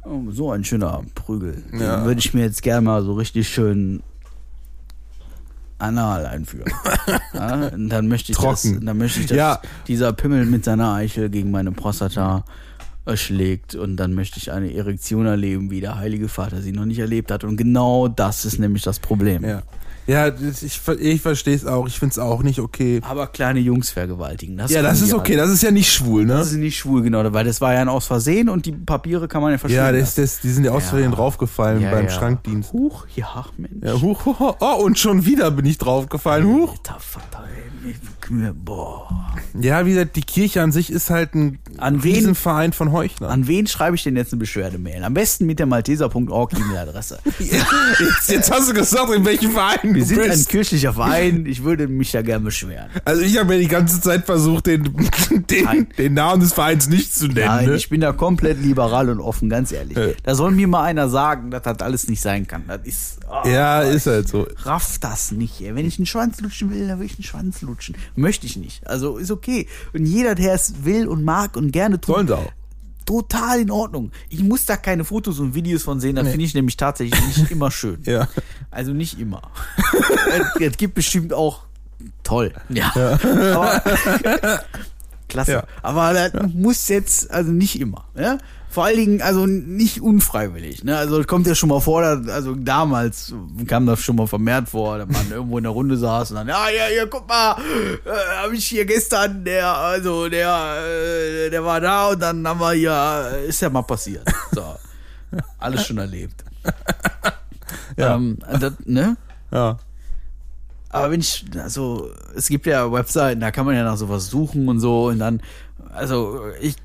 oh, so ein schöner Prügel. Ja. Den würde ich mir jetzt gerne mal so richtig schön anal einführen. ja, dann möchte ich Trocken. das, dann möchte ich, dass Ja. dieser Pimmel mit seiner Eichel gegen meine Prostata schlägt und dann möchte ich eine Erektion erleben, wie der Heilige Vater sie noch nicht erlebt hat. Und genau das ist nämlich das Problem. Ja. Ja, ich, ich verstehe es auch. Ich finde es auch nicht okay. Aber kleine Jungs vergewaltigen. Das Ja, das ist okay. alle. Das ist ja nicht schwul, ne? Das ist nicht schwul, genau, weil das war ja ein Aus Versehen und die Papiere kann man ja verstehen. Ja, das, das, die sind ja aus Ja. Versehen draufgefallen Ja, beim ja. Schrankdienst. Huch, ja, Mensch. Ja, huch, huch, oh, und schon wieder bin ich draufgefallen. Huch. Alter Vater, ey. Boah. Ja, wie gesagt, die Kirche an sich ist halt ein An wen- Riesenverein von Heuchlern. An wen schreibe ich denn jetzt eine Beschwerdemail? Am besten mit der malteser.org E-Mail-Adresse. jetzt, jetzt hast du gesagt, in welchem Verein Wir sind ein kirchlicher Verein. Ich würde mich da gerne beschweren. Also ich habe ja die ganze Zeit versucht, den, den, den Namen des Vereins nicht zu nennen. Nein, ne? ich bin da komplett liberal und offen, ganz ehrlich. Ja. Da soll mir mal einer sagen, dass das alles nicht sein kann. Das ist. oh, ja, ist halt so. raff das nicht. Ey. Wenn ich einen Schwanz lutschen will, dann will ich einen Schwanz lutschen. Möchte ich nicht. Also ist okay. Und jeder, der es will und mag und gerne tut, Sollen sie auch. Total in Ordnung. Ich muss da keine Fotos und Videos von sehen. Das finde ich nämlich tatsächlich nicht immer schön. Ja. Also nicht immer. es, gibt bestimmt auch toll. Ja. Aber, klasse. Ja. Aber das muss jetzt, also nicht immer. Ja? Vor allen Dingen, also nicht unfreiwillig. Ne? Also es kommt ja schon mal vor, dass, also damals kam das schon mal vermehrt vor, dass man irgendwo in der Runde saß und dann, ja, ja, ja, guck mal, äh, habe ich hier gestern, der, also der, äh, der war da und dann haben wir hier, äh, ist ja mal passiert. So. Alles schon erlebt. Ja. Ähm, das, ne? Ja. Aber wenn ich, also, es gibt ja Webseiten, da kann man ja nach sowas suchen und so und dann, also, ich,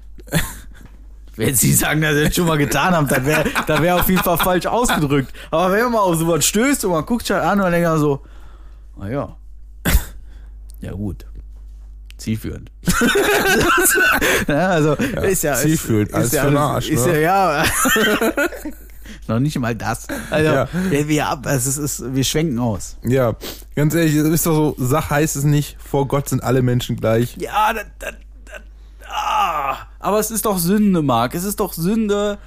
wenn Sie sagen, dass Sie das schon mal getan haben, dann wäre dann wär auf jeden Fall falsch ausgedrückt. Aber wenn man mal auf sowas stößt und man guckt sich halt an und dann denkt man so, na ja, ja gut, zielführend. ja, also, ist ja, zielführend, ist, alles ist ja, für Arsch, ist ne? ja, ja. Noch nicht mal das. Also, Ja. wir, ab- also es ist, wir schwenken aus. Ja, ganz ehrlich, es ist doch so, Sach heißt es nicht, vor Gott sind alle Menschen gleich. Ja, das, das, ah, aber es ist doch Sünde, Marc. Es ist doch Sünde.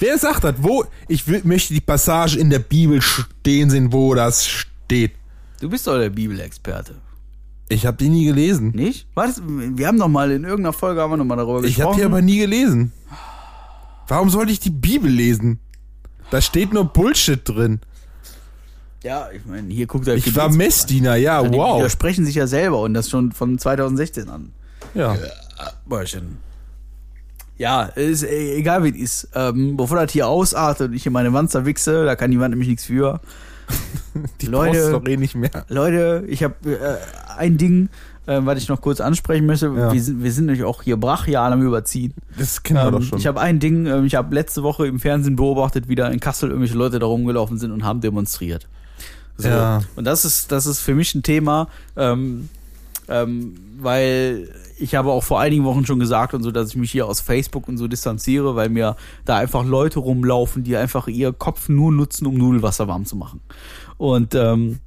Wer sagt das? Wo? Ich will, möchte die Passage in der Bibel stehen sehen, wo das steht. Du bist doch der Bibelexperte, Ich habe die nie gelesen. nicht? Was? Wir haben noch mal in irgendeiner Folge haben wir noch mal darüber Ich habe gesprochen. die aber nie gelesen. Warum sollte ich die Bibel lesen? Da steht nur Bullshit drin. Ja, ich meine, hier guckt er. Ich war Messdiener, ja, Die wow. widersprechen sich ja selber und das schon von 2016 an. Ja. Bäuerchen. Ja, ist äh, egal wie es ist. Ähm, bevor das hier ausartet und ich in meine Wanzer wichse, da kann die Wand nämlich nichts für. Die Leute- doch eh nicht mehr. Leute, ich habe äh, ein Ding, äh, was ich noch kurz ansprechen möchte. Ja. Wir, sind, wir sind nämlich auch hier brachial am Überziehen. Das kennen wir Ähm, doch schon. Ich habe ein Ding, ähm, ich habe letzte Woche im Fernsehen beobachtet, wie da in Kassel irgendwelche Leute da rumgelaufen sind und haben demonstriert. So. Ja. Und das ist, das ist für mich ein Thema, ähm, ähm, weil ich habe auch vor einigen Wochen schon gesagt und so, dass ich mich hier aus Facebook und so distanziere, weil mir da einfach Leute rumlaufen, die einfach ihr Kopf nur nutzen, um Nudelwasser warm zu machen. Und ähm,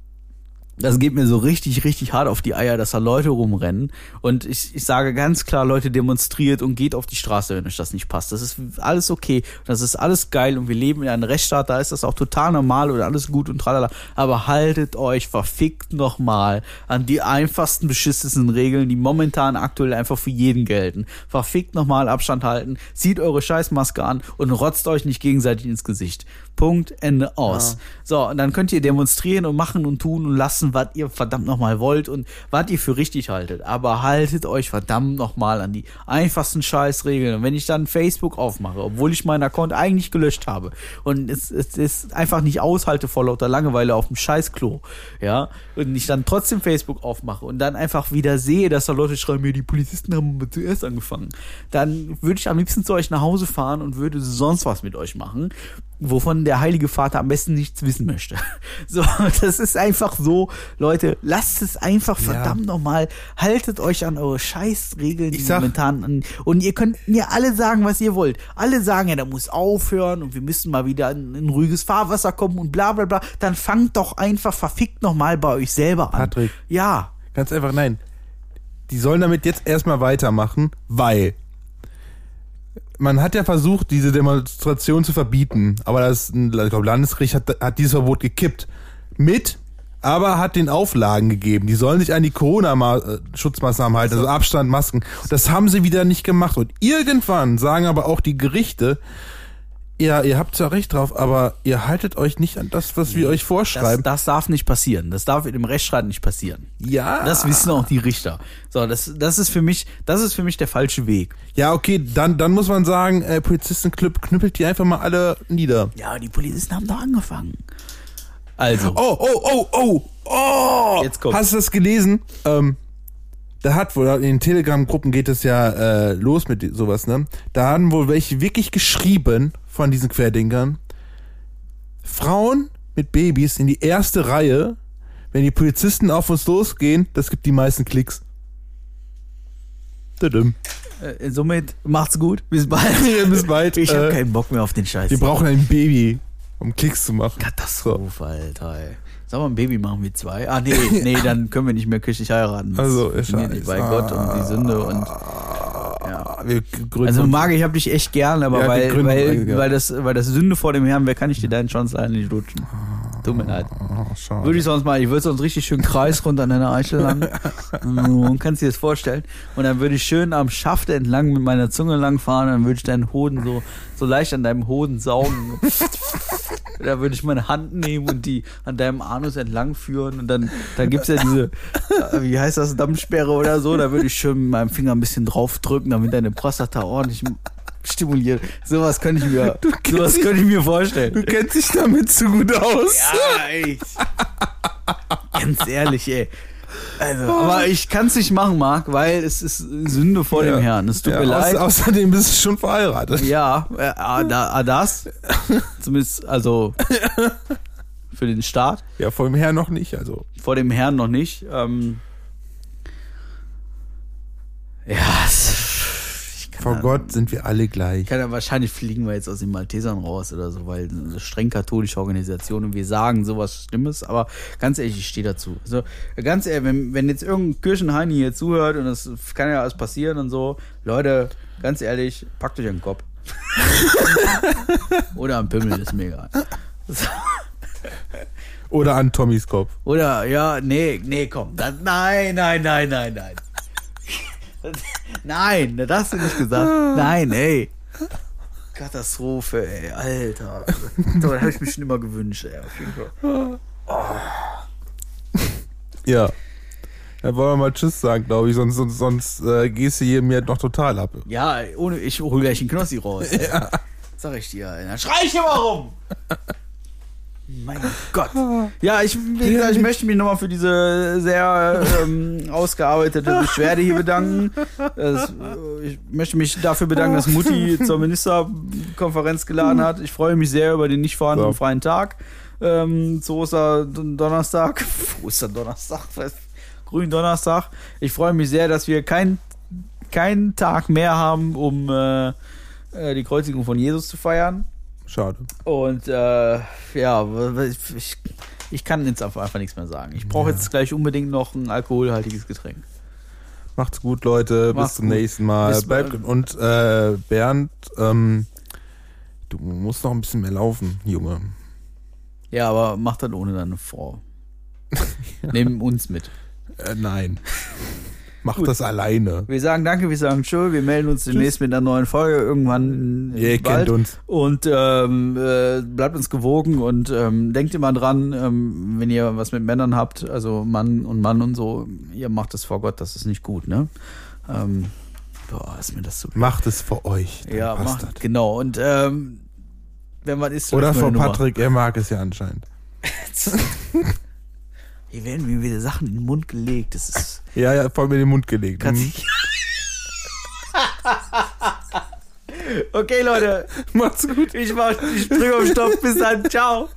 das geht mir so richtig, richtig hart auf die Eier, dass da Leute rumrennen. Und ich, ich sage ganz klar, Leute, demonstriert und geht auf die Straße, wenn euch das nicht passt. Das ist alles okay. Das ist alles geil und wir leben in einem Rechtsstaat, da ist das auch total normal und alles gut und tralala. Aber haltet euch verfickt nochmal an die einfachsten, beschissensten Regeln, die momentan aktuell einfach für jeden gelten. Verfickt nochmal Abstand halten, zieht eure Scheißmaske an und rotzt euch nicht gegenseitig ins Gesicht. Punkt, Ende, aus. So, und dann könnt ihr demonstrieren und machen und tun und lassen, was ihr verdammt nochmal wollt und was ihr für richtig haltet. Aber haltet euch verdammt nochmal an die einfachsten Scheißregeln. Und wenn ich dann Facebook aufmache, obwohl ich meinen Account eigentlich gelöscht habe und es, es ist einfach nicht aushalte vor lauter Langeweile auf dem Scheißklo, ja, und ich dann trotzdem Facebook aufmache und dann einfach wieder sehe, dass da Leute schreiben, mir die Polizisten haben zuerst angefangen, dann würde ich am liebsten zu euch nach Hause fahren und würde sonst was mit euch machen wovon der Heilige Vater am besten nichts wissen möchte. So, das ist einfach so, Leute, lasst es einfach verdammt nochmal, haltet euch an eure Scheißregeln, die sag- momentan an, und ihr könnt mir alle sagen, was ihr wollt. Alle sagen, ja, da muss aufhören und wir müssen mal wieder in, in ruhiges Fahrwasser kommen und bla bla bla. Dann fangt doch einfach verfickt nochmal bei euch selber an. Patrick. Ja. Ganz einfach, nein. Die sollen damit jetzt erstmal weitermachen, weil man hat ja versucht, diese Demonstration zu verbieten, aber das ich glaube, Landesgericht hat, hat dieses Verbot gekippt. Mit, aber hat den Auflagen gegeben. Die sollen sich an die Corona-Schutzmaßnahmen halten, also Abstand, Masken. Das haben sie wieder nicht gemacht. Und irgendwann sagen aber auch die Gerichte, ja, ihr habt zwar recht drauf, aber ihr haltet euch nicht an das, was wir euch Das, vorschreiben. das darf nicht passieren. Das darf in dem Rechtsstreit nicht passieren. ja. Das wissen auch die Richter. So, das, das ist für mich, das ist für mich der falsche Weg. Ja, okay, dann, dann muss man sagen, äh, Polizistenclub knüppelt die einfach mal alle nieder. Ja, die Polizisten haben doch angefangen. Also, Oh, oh, oh, oh, oh! Jetzt kommt's. Hast du das gelesen? Ähm, da hat wohl, in den Telegram-Gruppen geht es ja äh, los mit sowas, ne? Da haben wohl welche wirklich geschrieben von diesen Querdenkern, Frauen mit Babys in die erste Reihe, wenn die Polizisten auf uns losgehen, das gibt die meisten Klicks. Tudum. äh, somit macht's gut. Bis bald. Bis bald. Ich habe Äh, keinen Bock mehr auf den Scheiß. Wir brauchen ein Baby, um Klicks zu machen. Katastrophe, Alter. Ey. Sollen wir ein Baby machen wie zwei? Ah, nee, nee, dann können wir nicht mehr kirchlich heiraten. Das Also, funktioniert nicht bei. Gott und die Sünde und Ah, gründen Also Marc, ich hab dich echt gern, aber Ja, weil, weil, ja. weil, das, weil das Sünde vor dem Herrn, wer kann ich dir deinen Chance nicht lutschen. Tut mir leid. Oh. Würde ich sonst mal, ich würde sonst richtig schön Kreis runter an deiner Eichel lang. Und kannst dir das vorstellen. Und dann würde ich schön am Schaft entlang mit meiner Zunge lang fahren, dann würde ich deinen Hoden so, so leicht an deinem Hoden saugen. da würde ich meine Hand nehmen und die an deinem Anus entlang führen und dann, dann gibt's ja diese, äh, wie heißt das, Dammsperre oder so, da würde ich schön mit meinem Finger ein bisschen draufdrücken, damit deine Prostata ordentlich stimuliert. Sowas könnte ich mir, sowas dich- könnte ich mir vorstellen. Du kennst dich damit zu gut aus. Ja, ey. Ganz ehrlich, ey. Also, aber ich kann es nicht machen, Marc, weil es ist Sünde vor dem Herrn. Es tut Ja, mir leid. außer- außerdem bist du schon verheiratet. Ja, äh, ah, da, ah, das. Zumindest, also für den Staat. Ja, vor dem Herrn noch nicht. Also Vor dem Herrn noch nicht. Ähm, ja, es, vor da- Gott sind wir alle gleich. ja wahrscheinlich fliegen wir jetzt aus den Maltesern raus oder so, weil eine streng katholische Organisation und wir sagen sowas Schlimmes, aber ganz ehrlich, ich stehe dazu. Also ganz ehrlich, wenn, wenn jetzt irgendein Kirchenheini hier zuhört und das kann ja alles passieren und so, Leute, ganz ehrlich, packt euch den Kopf. oder am Pimmel, ist mir egal. So. Oder an Tommys Kopf. Oder, ja, nee, nee, komm. Das, nein, nein, nein, nein, nein. Nein, das hast du nicht gesagt. Nein, ey. Katastrophe, ey, Alter. So, das habe ich mir schon immer gewünscht, ey. Auf jeden Fall. Ja. Dann wollen wir mal Tschüss sagen, glaube ich, sonst, sonst, sonst äh, gehst du hier mir noch total ab. Ja, ohne, ich hol gleich einen Knossi raus. Ja. Sag ich dir, ey. Dann schrei ich immer rum. Mein Gott. Ja, ich, wie gesagt, ich möchte mich nochmal für diese sehr ähm, ausgearbeitete Beschwerde hier bedanken. Das, äh, ich möchte mich dafür bedanken, dass Mutti zur Ministerkonferenz geladen hat. Ich freue mich sehr über den nicht vorhandenen So. freien Tag. Ähm, zu Osterdonnerstag. Osterdonnerstag? Gründonnerstag. Ich freue mich sehr, dass wir keinen keinen Tag mehr haben, um äh, äh, die Kreuzigung von Jesus zu feiern. Schade. Und äh, ja, ich, Ich kann jetzt einfach, nichts mehr sagen. Ich brauche Ja. jetzt gleich unbedingt noch ein alkoholhaltiges Getränk. Macht's gut, Leute. Macht's Bis zum gut. nächsten Mal. Bis Bleibt und äh, Bernd, ähm, du musst noch ein bisschen mehr laufen, Junge. Ja, aber mach das ohne deine Frau. Nehmen uns mit. Äh, nein. Mach Gut. das alleine. Wir sagen danke, wir sagen tschö, wir melden uns demnächst mit einer neuen Folge irgendwann Ihr bald. kennt uns. Und ähm, äh, bleibt uns gewogen und ähm, denkt immer dran, ähm, wenn ihr was mit Männern habt, also Mann und Mann und so, ihr macht es vor Gott, das ist nicht gut, ne? Ähm, boah, ist mir das zu Macht es für euch. Ja, macht, das. genau. Und ähm, wenn man ist, Oder für Nummer. Patrick, er mag es ja anscheinend. Hier werden mir wieder Sachen in den Mund gelegt. Das ist. Ja, ja, voll mir in den Mund gelegt. Kann Mhm. sich- okay, Leute. Macht's gut. Ich, mach, ich drücke auf Stopp. Bis dann. Ciao.